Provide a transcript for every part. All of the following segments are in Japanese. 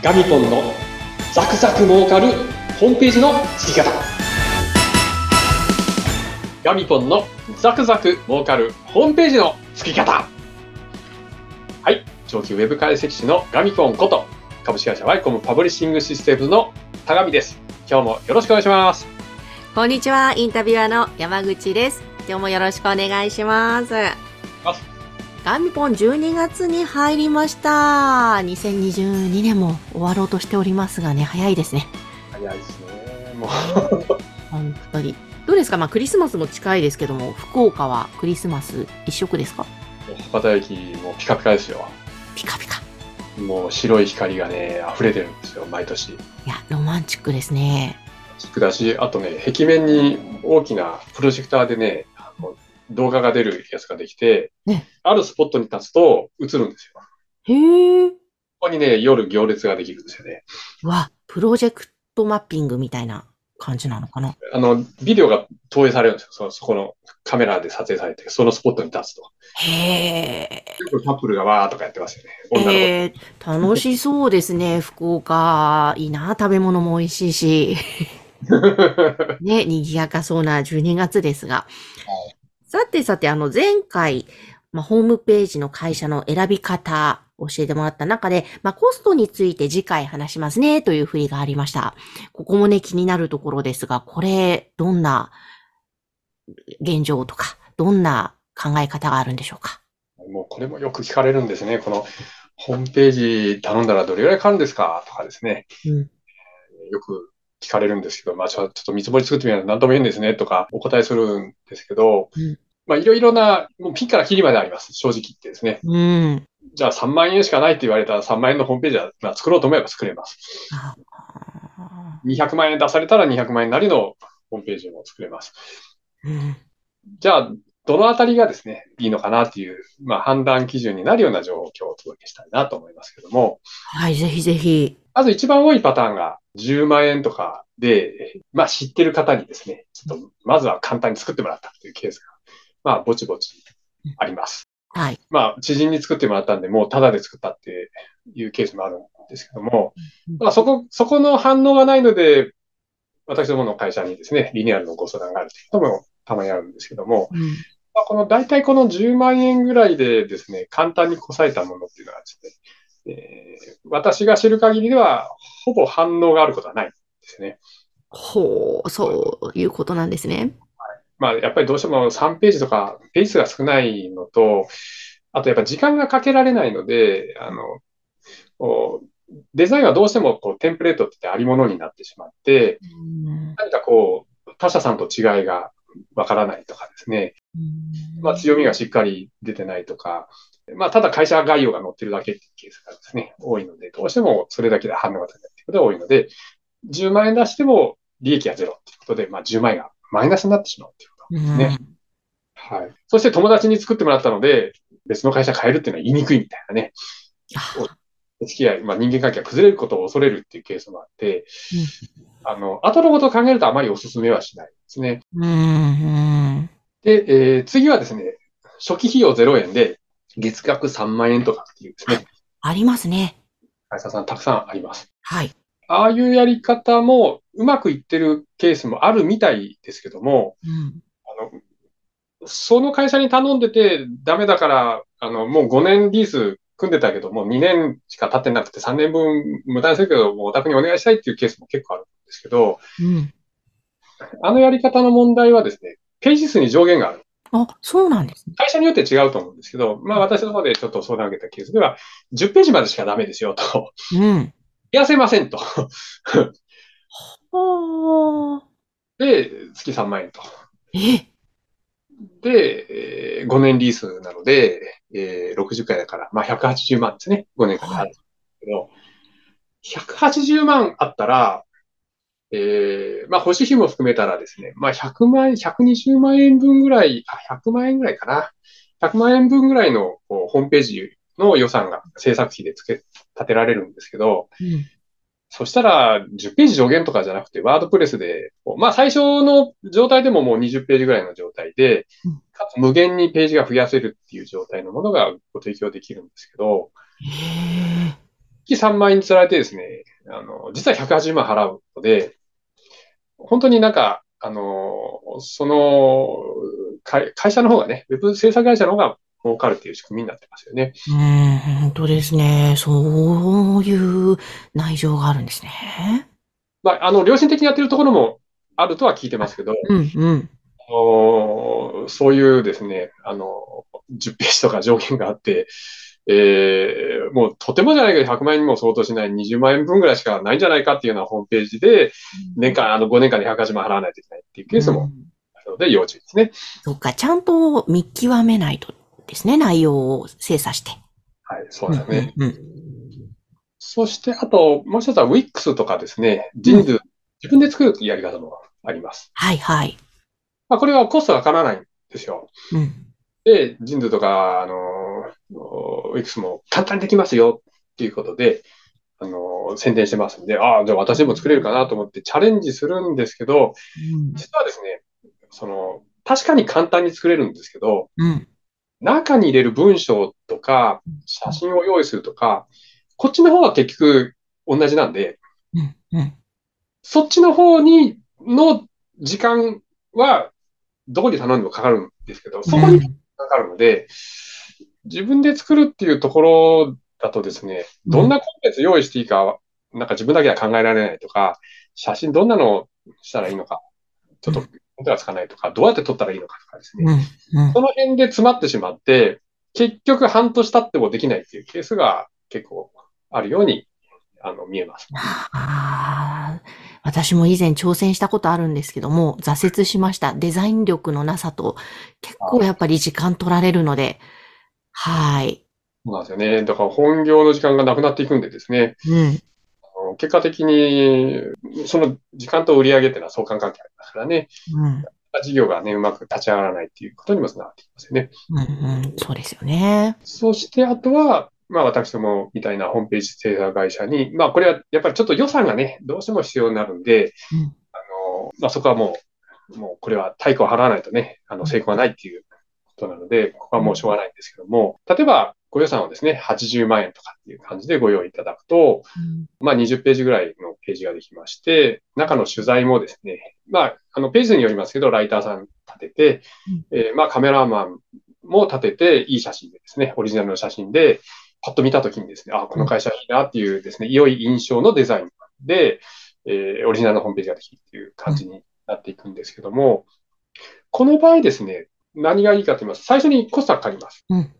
ガミポンのザクザク儲かるホームページの作り方。ガミポンのザクザク儲かるホームページの作り方。はい。長期ウェブ解析士のガミポンこと株式会社ワイコムパブリッシングシステムの田上です。今日もよろしくお願いします。こんにちは。インタビュアーの山口です。今日もよろしくお願いします。ガミポン12月に入りました。2022年も終わろうとしておりますがね、早いですね。早いですね。もう。本当に。どうですか？まあクリスマスも近いですけども、福岡はクリスマス一色ですか？博多駅もピカピカですよ。ピカピカ。もう白い光がね、溢れてるんですよ、毎年。いや、ロマンチックですね。チックだし、あとね、壁面に大きなプロジェクターでね、動画が出るやつができて、ね、あるスポットに立つと映るんですよ。へえ。ここにね、夜行列ができるんですよね。わ、プロジェクトマッピングみたいな感じなのかな？あの、ビデオが投影されるんですよ。そそこのカメラで撮影されて、そのスポットに立つと。へえ。よくカップルがわーとかやってますよね。楽しそうですね、福岡。いいな、食べ物も美味しいし。ね、賑やかそうな12月ですが。はいさてさて、あの前回、まあ、ホームページの会社の選び方、教えてもらった中で、まあ、コストについて次回話しますね、という振りがありました。ここもね、気になるところですが、これ、どんな現状とか、どんな考え方があるんでしょうか？もうこれもよく聞かれるんですね。この、ホームページ頼んだらどれぐらいかかるんですか？とかですね。うん、よく聞かれるんですけど、まあちょっと見積もり作ってみないと何とも言うんですねとかお答えするんですけど、うん、まあいろいろな、もうピンからキリまであります。正直言ってですね。うん、じゃあ3万円しかないって言われたら3万円のホームページは、まあ、作ろうと思えば作れます。200万円出されたら200万円なりのホームページも作れます。うん、じゃあ、どのあたりがですね、いいのかなっていう、まあ、判断基準になるような状況をお届けしたいなと思いますけども。はい、ぜひぜひ。まず一番多いパターンが10万円とかで、まあ知ってる方にですね、ちょっとまずは簡単に作ってもらったというケースが、まあぼちぼちあります。はい。まあ知人に作ってもらったんで、もうタダで作ったっていうケースもあるんですけども、まあそこ、そこの反応がないので、私どもの会社にですね、リニューアルのご相談があるということもたまにあるんですけども、うんまあ、この大体この10万円ぐらいでですね、簡単にこさえたものっていうのはですね、えー、私が知る限りでは、ほぼ反応があることはないですね。ほう、そういうことなんですね。はい、まあ、やっぱりどうしても3ページとか、ページ数が少ないのと、あとやっぱ時間がかけられないので、あの、デザインはどうしてもこうテンプレートってありものになってしまって、何かこう、他社さんと違いがわからないとかですね、まあ、強みがしっかり出てないとか、まあ、ただ会社概要が載ってるだけっていうケースがですね、多いので、どうしてもそれだけで反応が高いっていうことが多いので、10万円出しても利益はゼロっていうことで、まあ、10万円がマイナスになってしまうっていうことですね。はい。そして友達に作ってもらったので、別の会社変えるっていうのは言いにくいみたいなね。お付き合い、まあ、人間関係が崩れることを恐れるっていうケースもあって、あの、後のことを考えるとあまりお勧めはしないですね。で、えー、次はですね、初期費用0円で月額3万円とかっていうですね。ありますね。会社さんたくさんあります。はい。ああいうやり方もうまくいってるケースもあるみたいですけども、うん、あのその会社に頼んでてダメだから、あの、もう5年リース組んでたけども、2年しか経ってなくて3年分無駄にするけど、もうお宅にお願いしたいっていうケースも結構あるんですけど、うん、あのやり方の問題はですね、ページ数に上限がある。あ、そうなんですね。会社によって違うと思うんですけど、まあ私の方でちょっと相談を受けたケースでは、10ページまでしかダメですよと。うん。痩せませんと。はあ。で、月3万円と。え？で、えー、5年リースなので、えー、60回だから、まあ180万ですね。5年間であるんですけど、はい、180万あったら、えー、まあ、保守費も含めたらですね、まあ、100万円、120万円分ぐらい、あ、100万円ぐらいかな。100万円分ぐらいのこうホームページの予算が制作費でつけ、立てられるんですけど、うん、そしたら、10ページ上限とかじゃなくて、ワードプレスで、まあ、最初の状態でももう20ページぐらいの状態で、かつ無限にページが増やせるっていう状態のものがご提供できるんですけど、期3万円に釣られてですね、あの、実は180万払うので、本当になんか、あの、その、会社の方がね、ウェブ制作会社の方が儲かるっていう仕組みになってますよね。うん、本当ですね。そういう内情があるんですね。まあ、あの、良心的にやってるところもあるとは聞いてますけど、うんうん、そういうですね、あの、10ページとか上限があって、えー、もうとてもじゃないけど100万円にも相当しない20万円分ぐらいしかないんじゃないかっていうようなホームページで、年間、あの5年間で180万払わないといけないっていうケースもあるので要注意ですね。そっか、ちゃんと見極めないとですね、内容を精査して。はい、そうですね。うん、うん、そして、あと、もう一つは Wix とかですね、人数、うん、自分で作るやり方もあります。はいはい。まあ、これはコストがかからないんですよ。うん、で、人数とか、あの、Wix も簡単にできますよっていうことで、あの、宣伝してますんで、ああ、じゃあ私でも作れるかなと思ってチャレンジするんですけど、うん、実はですね、その、確かに簡単に作れるんですけど、うん、中に入れる文章とか、写真を用意するとか、こっちの方は結局同じなんで、うん、そっちの方に、の時間は、どこに頼んでもかかるんですけど、そこにかかるので、自分で作るっていうところだとですね、どんなコンテンツ用意していいか、なんか自分だけは考えられないとか、写真どんなのをしたらいいのか、ちょっと手がつかないとか、どうやって撮ったらいいのかとかですね、その辺で詰まってしまって、結局半年経ってもできないっていうケースが結構あるようにあの見えます。あ私も以前挑戦したことあるんですけども、挫折しました。デザイン力のなさと、結構やっぱり時間取られるので、はい。そうなんですよね。だから本業の時間がなくなっていくんでですね。うん。結果的に、その時間と売り上げっていうのは相関関係ありますからね。うん。事業がね、うまく立ち上がらないっていうことにもつながってきますよね。うんうん、そうですよね。そして、あとは、まあ私どもみたいなホームページ制作会社に、まあこれはやっぱりちょっと予算がね、どうしても必要になるんで、うん、あの、まあそこはもう、もうこれは対価を払わないとね、あの成功はないっていうことなので、ここはもうしょうがないんですけども、例えばご予算をですね、80万円とかっていう感じでご用意いただくと、うん、まあ20ページぐらいのページができまして、中の取材もですね、まあ、あのページによりますけど、ライターさん立てて、うん、えー、まあカメラマンも立てて、いい写真でですね、オリジナルの写真で、パッと見たときにですね、あ、この会社いいなっていうですね、良い印象のデザインで、えー、オリジナルのホームページができるっていう感じになっていくんですけども、この場合ですね、何がいいかと言いますと、最初にコストがかかります。うん、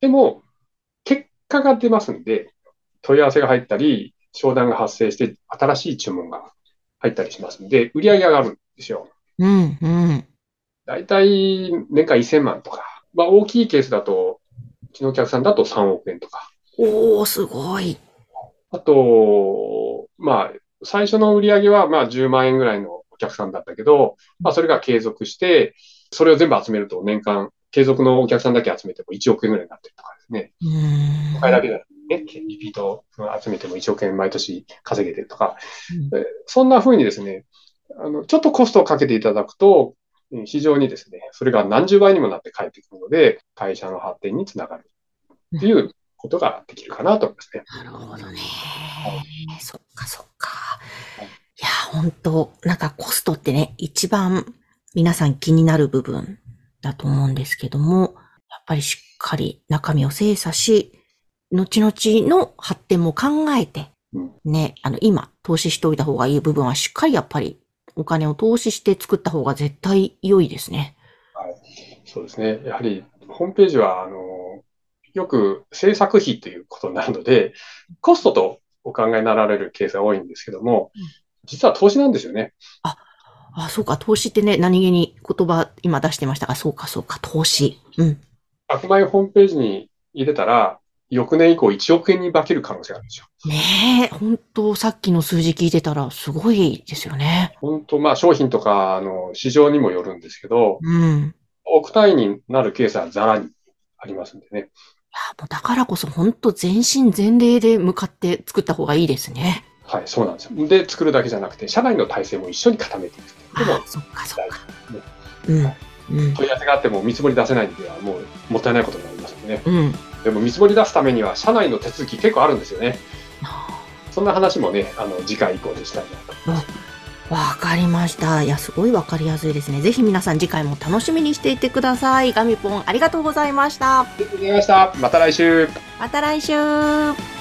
でも、結果が出ますんで、問い合わせが入ったり、商談が発生して、新しい注文が入ったりしますんで、売り上げが上がるんですよ。うん、うん。だいたい年間1000万とか、まあ大きいケースだと、うちのお客さんだと3億円とか。おー、すごい。あと、まあ、最初の売り上げはまあ10万円ぐらいのお客さんだったけど、まあそれが継続して、それを全部集めると年間、継続のお客さんだけ集めても1億円ぐらいになってるとかですね。うん。だけだね、リピート集めても1億円毎年稼げてるとか、うん、そんな風にですね、あの、ちょっとコストをかけていただくと、非常にですね、それが何十倍にもなって返ってくるので、会社の発展につながるっていうことができるかなと思いますね。なるほどね。そっかそっか。いや、本当なんかコストってね、一番皆さん気になる部分だと思うんですけども、やっぱりしっかり中身を精査し、後々の発展も考えて、ね、あの、今、投資しておいた方がいい部分はしっかりやっぱりお金を投資して作った方が絶対良いですね。はい。そうですね。やはり、ホームページは、あの、よく制作費ということになるので、コストとお考えになられるケースが多いんですけども、実は投資なんですよね。あ、あ、そうか、投資ってね、何気に言葉今出してましたが、そうか、そうか、投資。うん。悪魔ホームページに入れたら、翌年以降1億円に化ける可能性があるんですよ。ねえ、本当さっきの数字聞いてたらすごいですよね。本当まあ商品とかの市場にもよるんですけど、うん。億単位になるケースはザラにありますんでね。いや、もうだからこそ本当全身全霊で向かって作った方がいいですね。はい、そうなんですよ。で、作るだけじゃなくて、社内の体制も一緒に固めていくでも、そっかそっか。うん。うん、問い合わせがあっても見積もり出せないんではもうもったいないことになりますよね。うん、でも見積もり出すためには社内の手続き結構あるんですよね。そんな話もね、あの、次回以降でしたいなと。わかりました。いや、すごいわかりやすいですね。ぜひ皆さん次回も楽しみにしていてください。ガミポン、ありがとうございました。ありがとうございました。また来週。また来週。